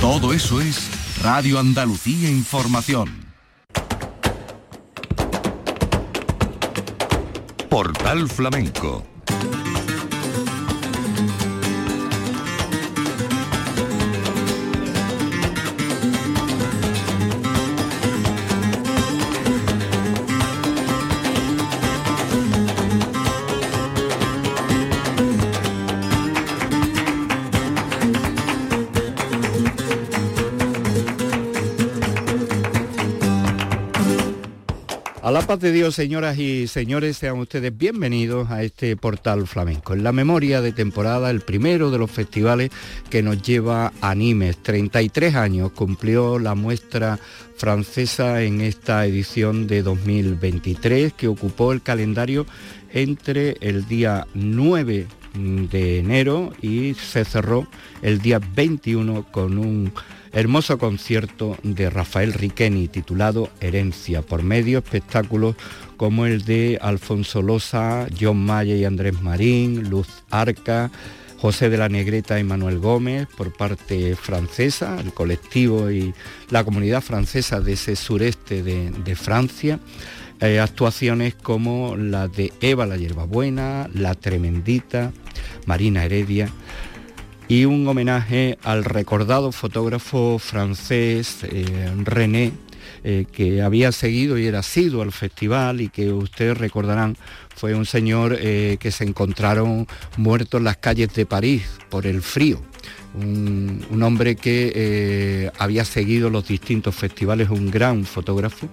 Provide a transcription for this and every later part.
Todo eso es Radio Andalucía Información. Portal Flamenco A la paz de Dios, señoras y señores, sean ustedes bienvenidos a este portal flamenco. En la memoria de temporada, el primero de los festivales que nos lleva a Nimes. 33 años cumplió la muestra francesa en esta edición de 2023 que ocupó el calendario entre el día 9 de enero y se cerró el día 21 con un hermoso concierto de Rafael Riqueni titulado Herencia, por medio espectáculos como el de Alfonso Loza, John Maya y Andrés Marín, Luz Arca, José de la Negreta y Manuel Gómez por parte francesa, el colectivo y la comunidad francesa de ese sureste de, Francia. Eh, actuaciones como la de Eva la Hierbabuena, La Tremendita, Marina Heredia y un homenaje al recordado fotógrafo francés eh, René, eh, que había seguido y era sido al festival y que ustedes recordarán fue un señor eh, que se encontraron muerto en las calles de París por el frío. Un, hombre que había seguido los distintos festivales, un gran fotógrafo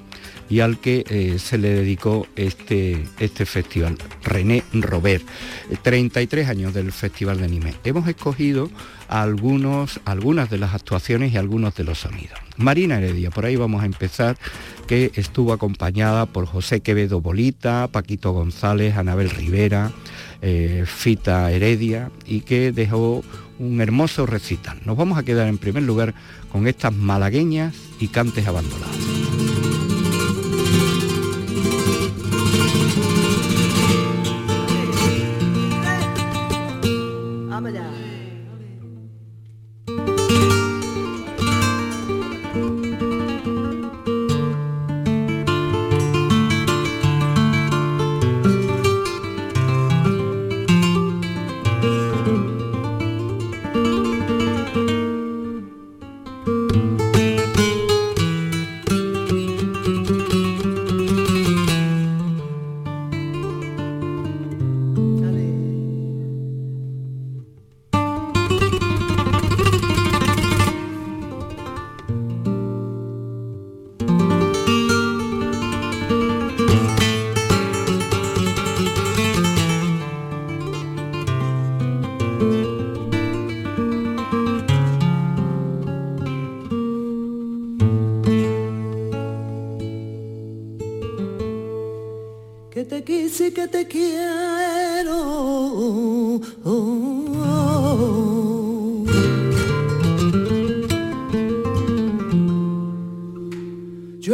y al que eh, se le dedicó este, este festival, René Robert. 33 años del Festival de Anime. Hemos escogido algunos, algunas de las actuaciones y algunos de los sonidos. Marina Heredia, por ahí vamos a empezar, que estuvo acompañada por José Quevedo Bolita, Paquito González, Anabel Rivera, eh, Fita Heredia y que dejó un hermoso recital. Nos vamos a quedar en primer lugar con estas malagueñas y cantes abandonados.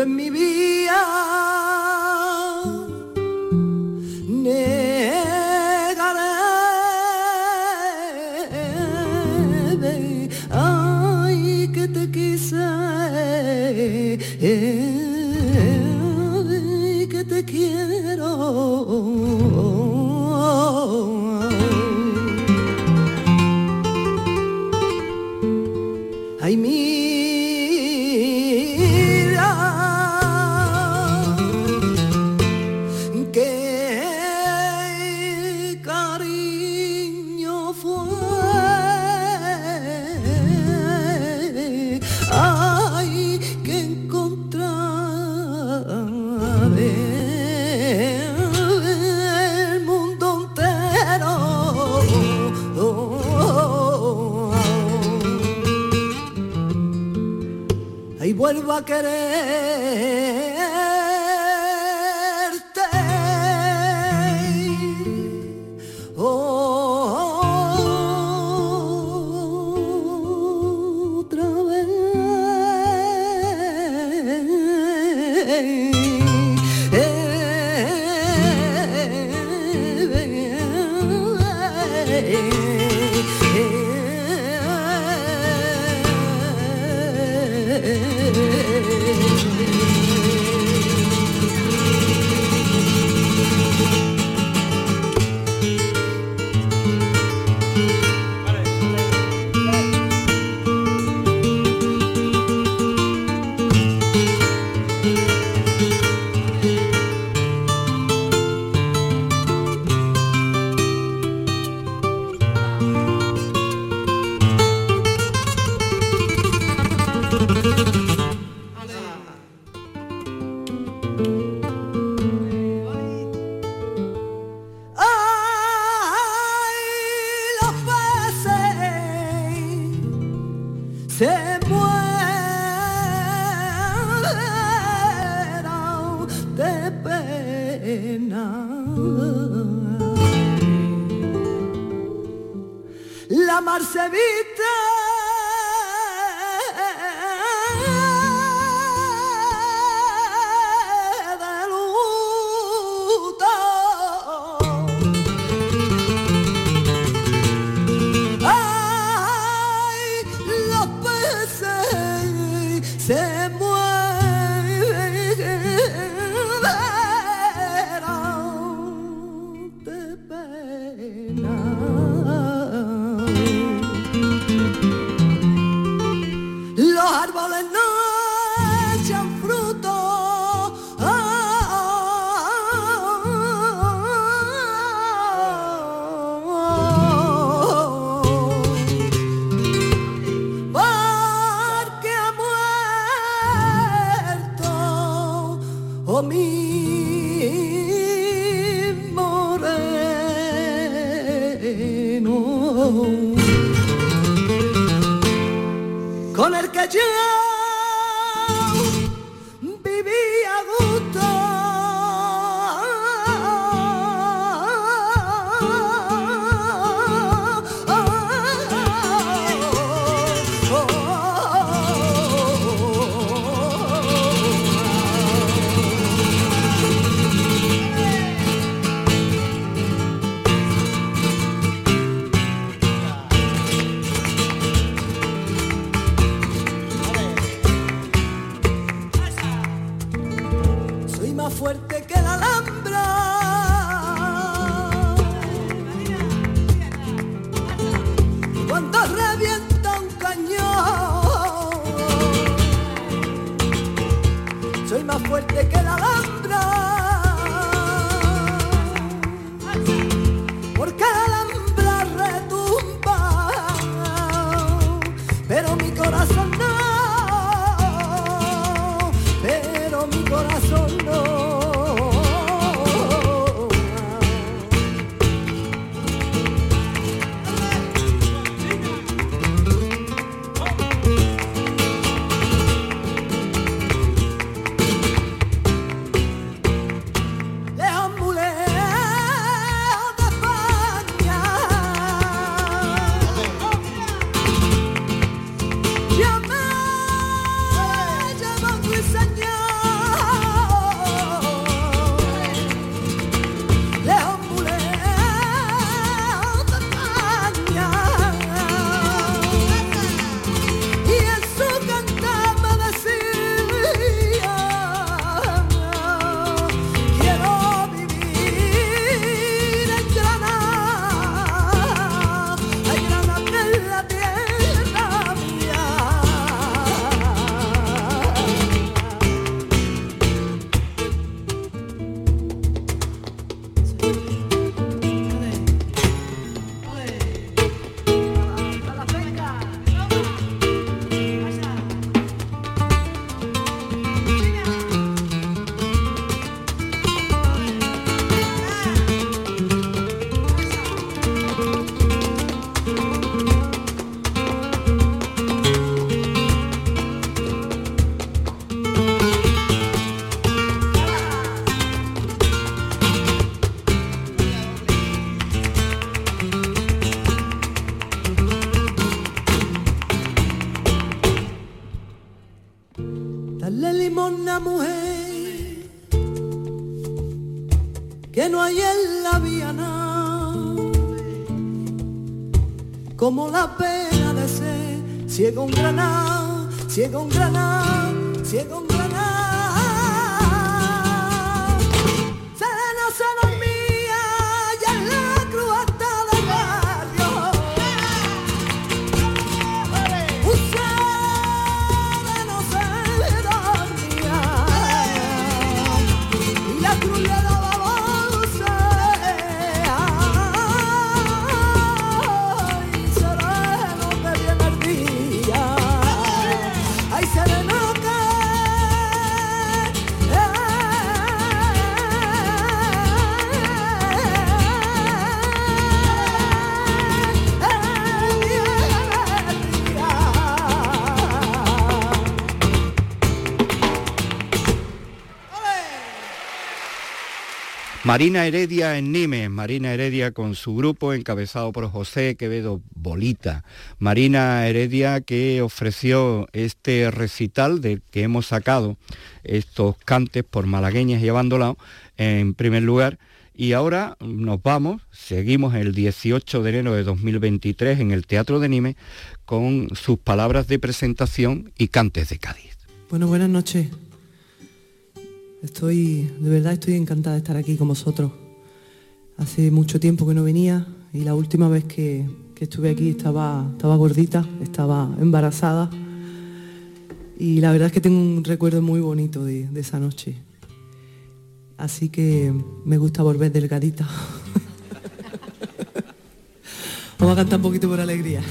the como ciego un granado Marina Heredia en Nimes, Marina Heredia con su grupo encabezado por José Quevedo Bolita. Marina Heredia que ofreció este recital del que hemos sacado estos cantes por malagueñas y abandonado en primer lugar. Y ahora nos vamos, seguimos el 18 de enero de 2023 en el Teatro de Nimes con sus palabras de presentación y cantes de Cádiz. Bueno, buenas noches. Estoy, de verdad estoy encantada de estar aquí con vosotros. Hace mucho tiempo que no venía y la última vez que, estuve aquí estaba, estaba gordita, estaba embarazada y la verdad es que tengo un recuerdo muy bonito de, de esa noche. Así que me gusta volver delgadita. Vamos a cantar un poquito por alegría.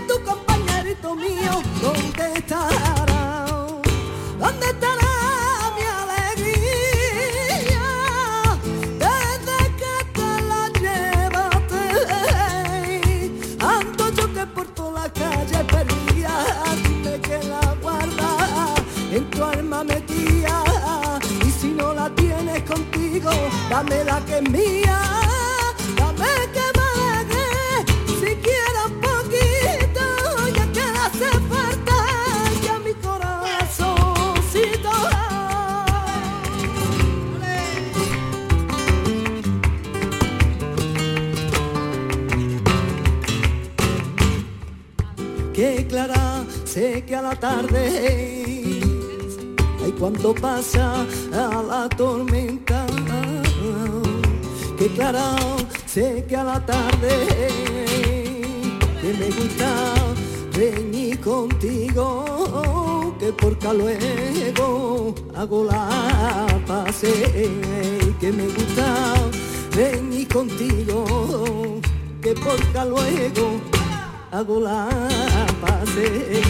tu compañerito mío, ¿dónde estará? ¿Dónde estará mi alegría? Desde que te la llevaste, ando yo que por toda la calle perdía, dime que la guarda en tu alma metía, y si no la tienes contigo, dame la que es mía. Pasa a la tormenta. Que clara, sé que a la tarde que me gusta venir contigo, que que porca luego hago la pase que me gusta venir contigo que porca luego hago la pase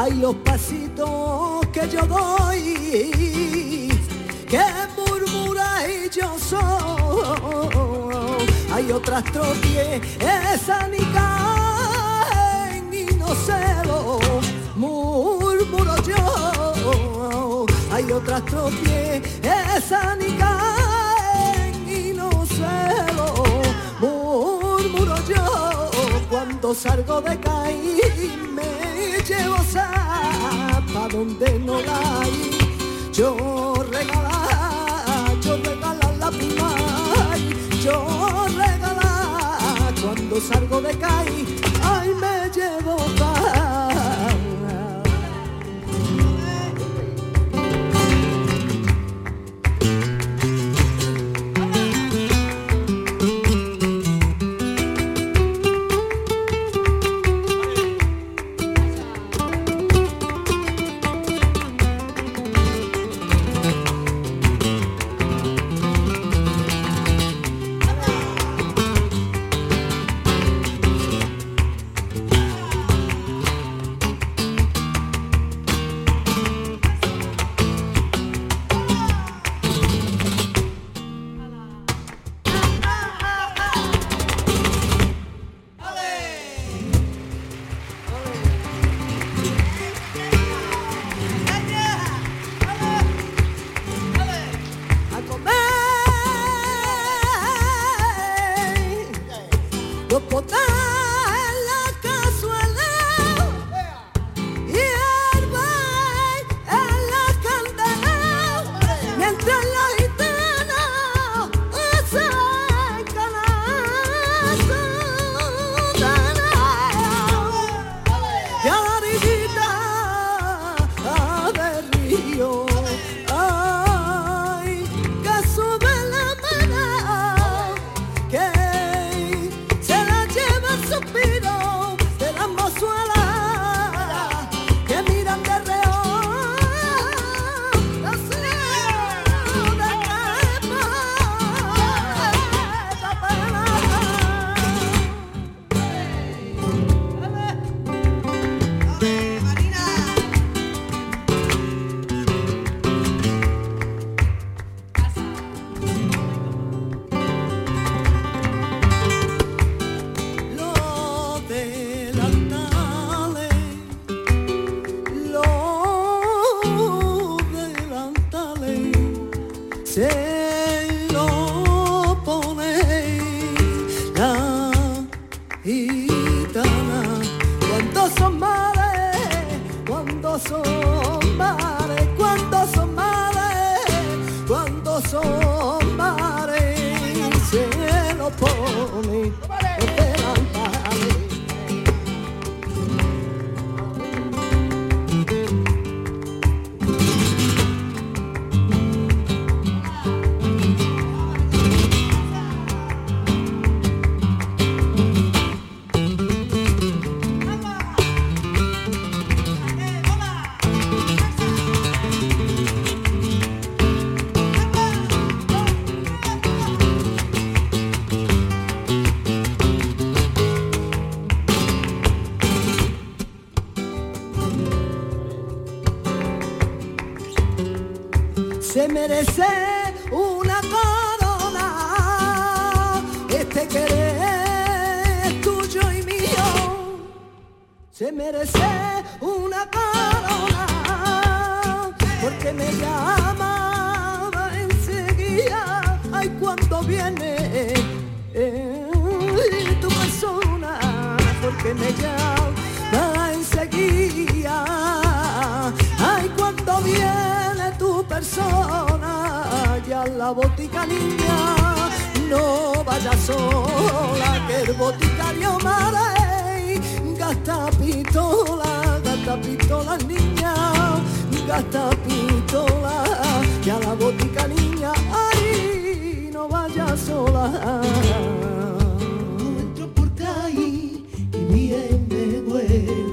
Hay los pasitos que yo doy, que murmura y yo soy. Hay otras esa ni Otras esa ni caen y no se lo murmuro yo. Cuando salgo de caí me llevo pa' donde no la hay. Yo regala, yo regala la prima, yo regala cuando salgo de caí, ay me llevo pa' Merece una corona. Este querer tuyo y mío se merece una corona. Porque me llama enseguida, ay cuando viene tu persona, porque me llama enseguida, ay cuando viene tu persona botica niña, no vaya sola, que el boticario mare, gasta pistola, gasta pistola niña, gasta pistola, que a la botica niña, ay, no vaya sola. Entro por ahí y bien me duele,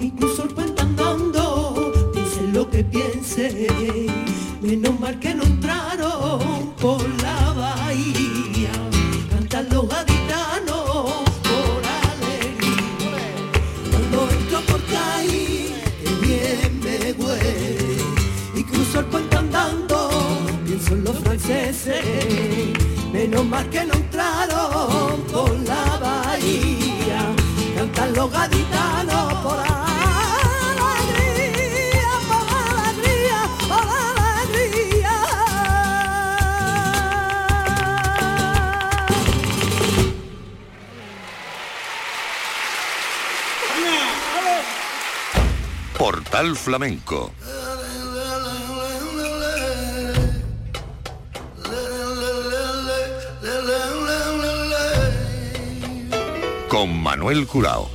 incluso el andando, dice lo que piense, menos mal que no por la bahía, cantan los gaditanos por alegría. Cuando entro por calle, que bien me huele, y cruzo el puente andando, pienso en los franceses, menos mal que no entraron Portal Flamenco con Manuel Curao.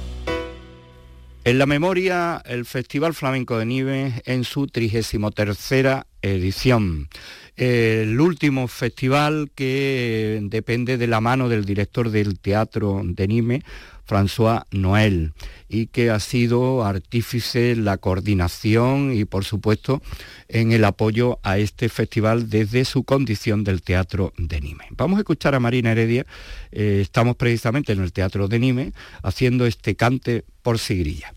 En la memoria, el Festival Flamenco de Nives en su 33 edición. El último festival que depende de la mano del director del Teatro de Nimes, François Noël, y que ha sido artífice en la coordinación y por supuesto en el apoyo a este festival desde su condición del Teatro de Nimes. Vamos a escuchar a Marina Heredia, eh, estamos precisamente en el Teatro de Nimes haciendo este cante por Sigrilla.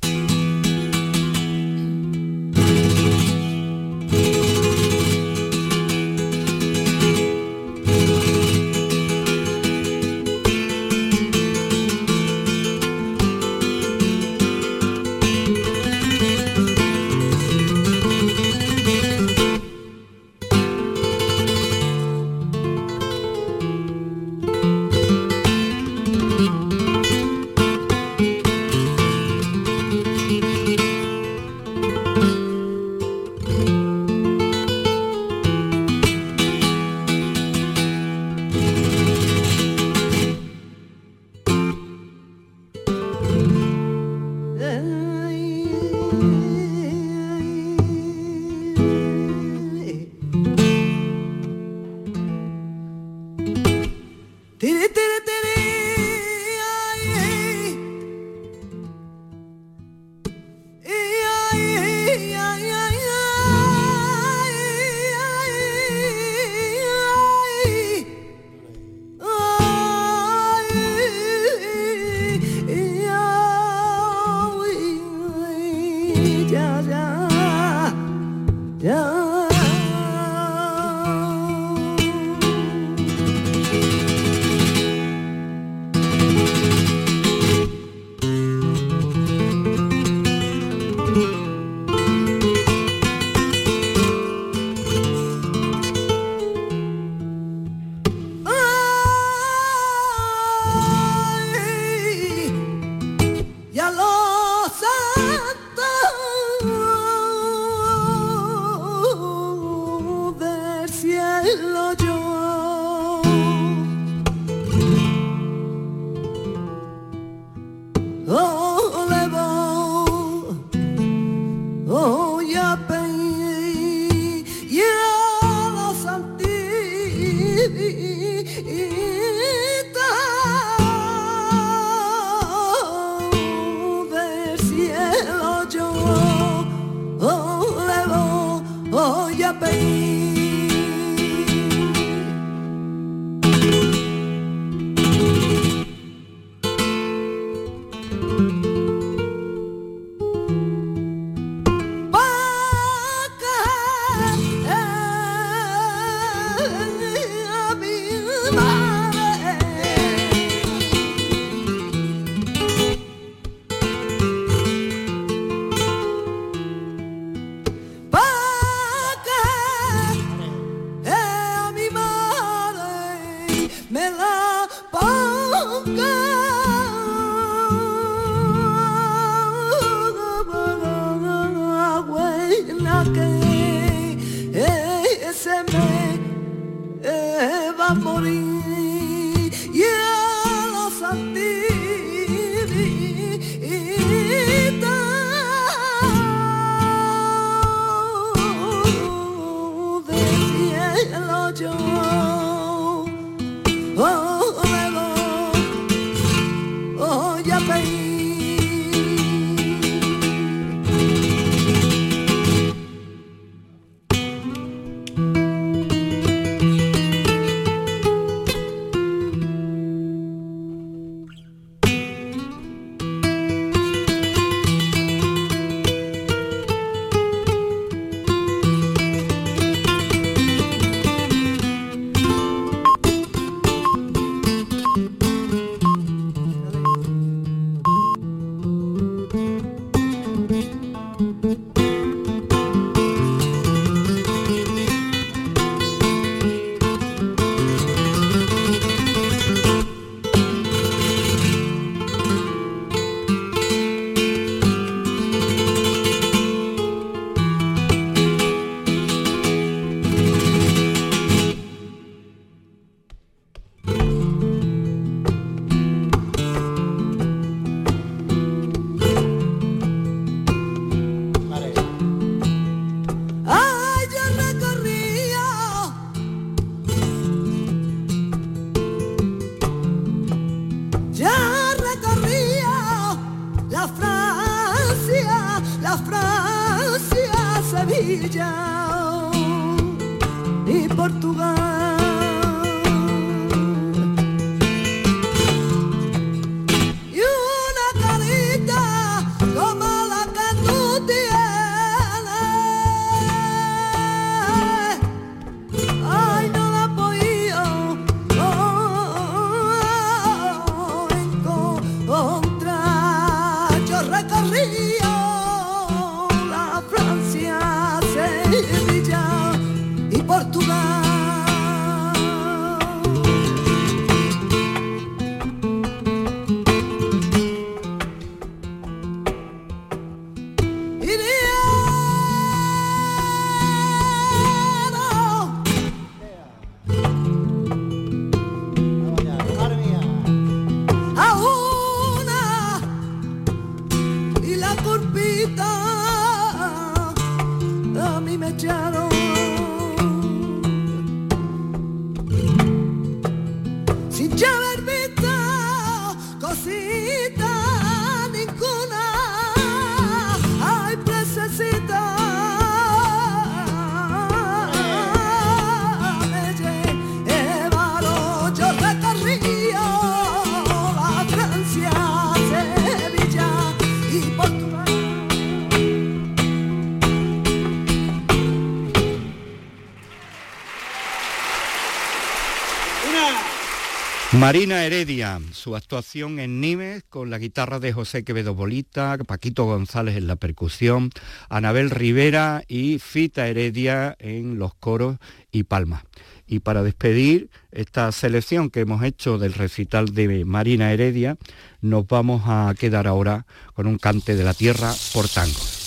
Marina Heredia, su actuación en Nimes con la guitarra de José Quevedo Bolita, Paquito González en la percusión, Anabel Rivera y Fita Heredia en los coros y palmas. Y para despedir esta selección que hemos hecho del recital de Marina Heredia, nos vamos a quedar ahora con un cante de la tierra por tango.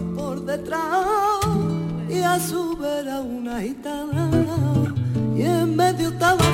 por detrás y a su vera una gitana. Y en medio estaba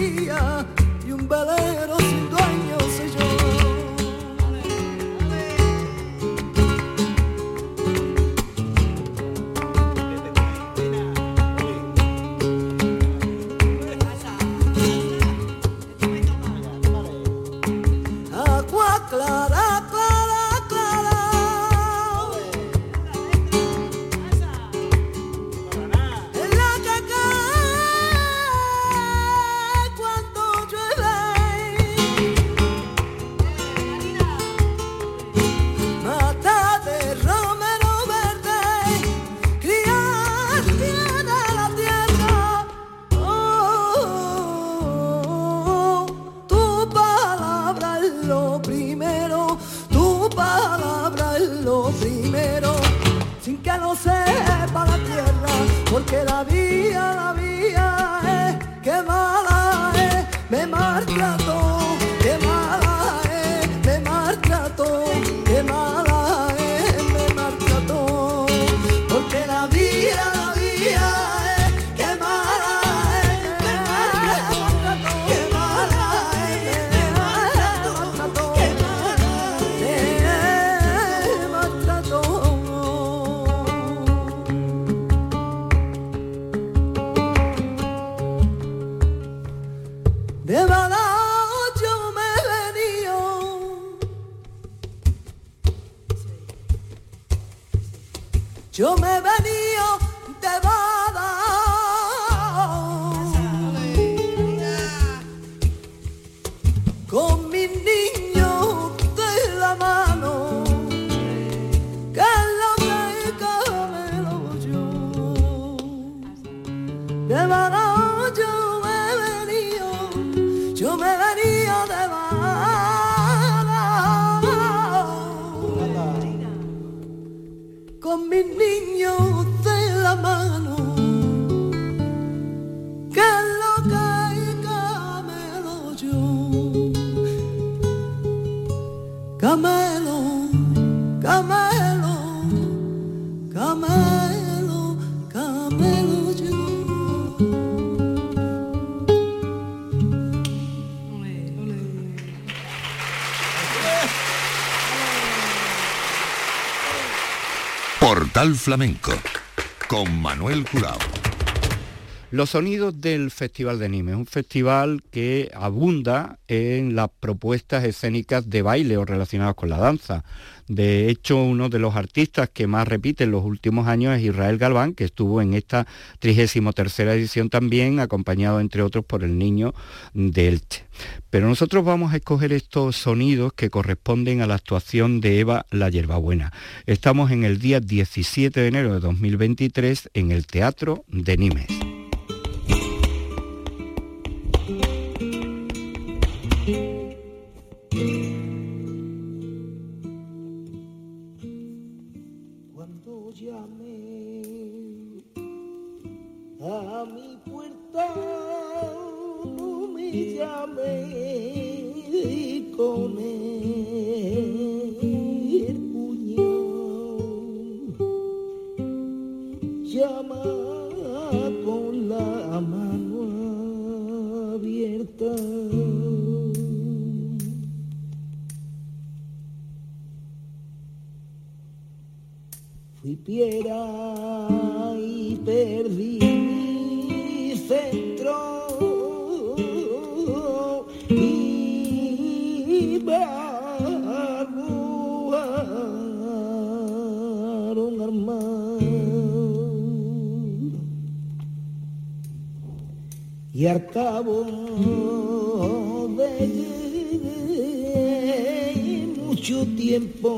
perdida y un velero Portal Flamenco con Manuel Curao. Los sonidos del Festival de Nimes, un festival que abunda en las propuestas escénicas de baile o relacionadas con la danza. De hecho, uno de los artistas que más repite en los últimos años es Israel Galván, que estuvo en esta 33 edición también, acompañado entre otros por el niño de Elche. Pero nosotros vamos a escoger estos sonidos que corresponden a la actuación de Eva La Yerbabuena. Estamos en el día 17 de enero de 2023 en el Teatro de Nimes. Mi puerta, no me llamé con el puñal. Llama con la mano abierta. Fui piedra y perdí y al cabo de mucho tiempo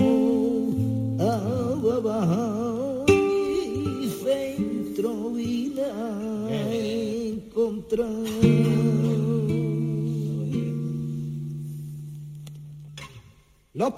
abajo mi centro vine a encontrar los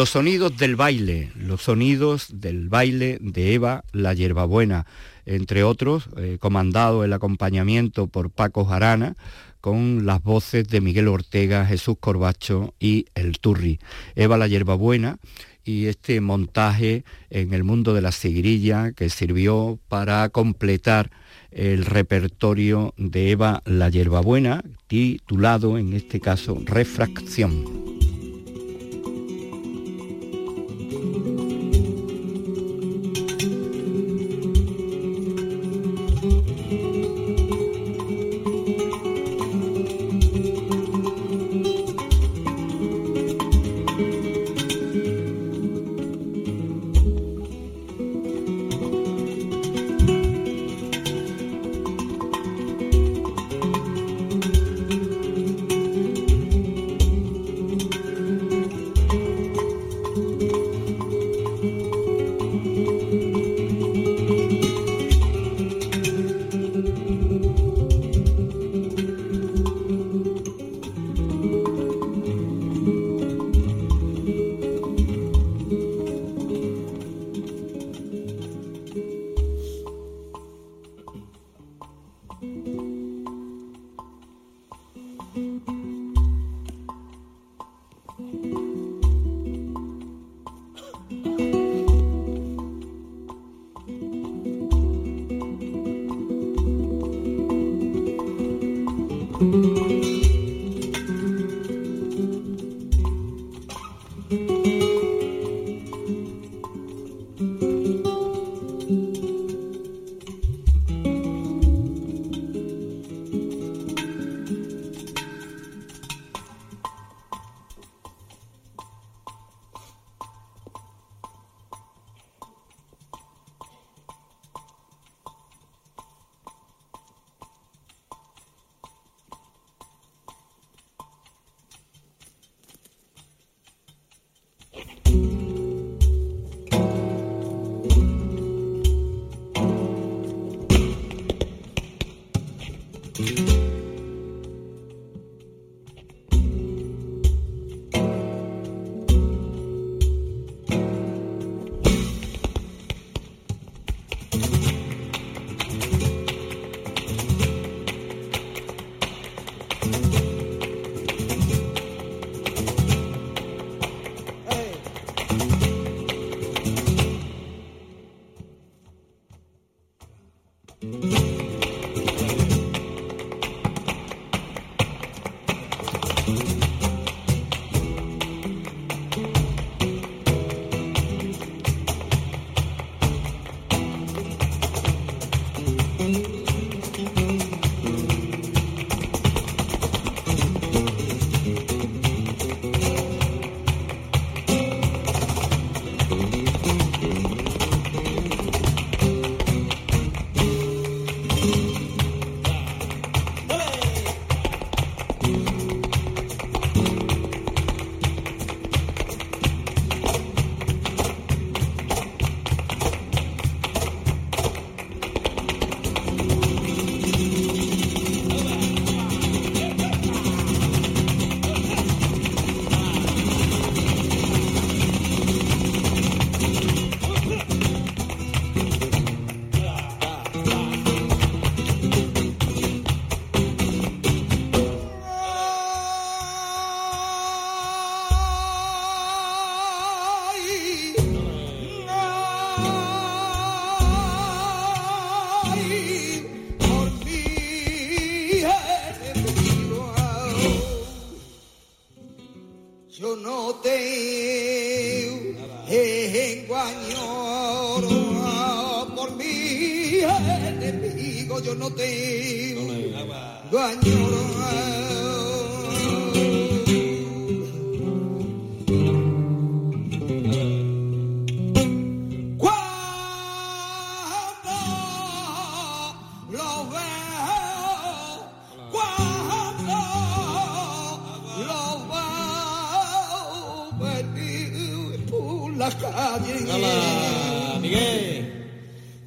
Los sonidos del baile, los sonidos del baile de Eva la Hierbabuena, entre otros, eh, comandado el acompañamiento por Paco Jarana, con las voces de Miguel Ortega, Jesús Corbacho y El Turri. Eva la Hierbabuena y este montaje en el mundo de la seguirilla que sirvió para completar el repertorio de Eva la Hierbabuena, titulado en este caso Refracción.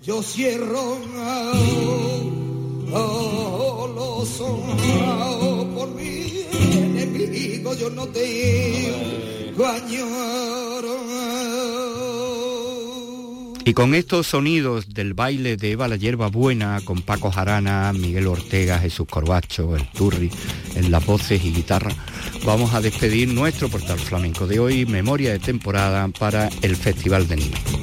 yo cierro los ojos por mi enemigo, yo no te Y con estos sonidos del baile de Eva la Hierba Buena, con Paco Jarana, Miguel Ortega, Jesús Corbacho, El Turri, en las voces y guitarra, vamos a despedir nuestro portal flamenco de hoy, memoria de temporada para el Festival de Nimes.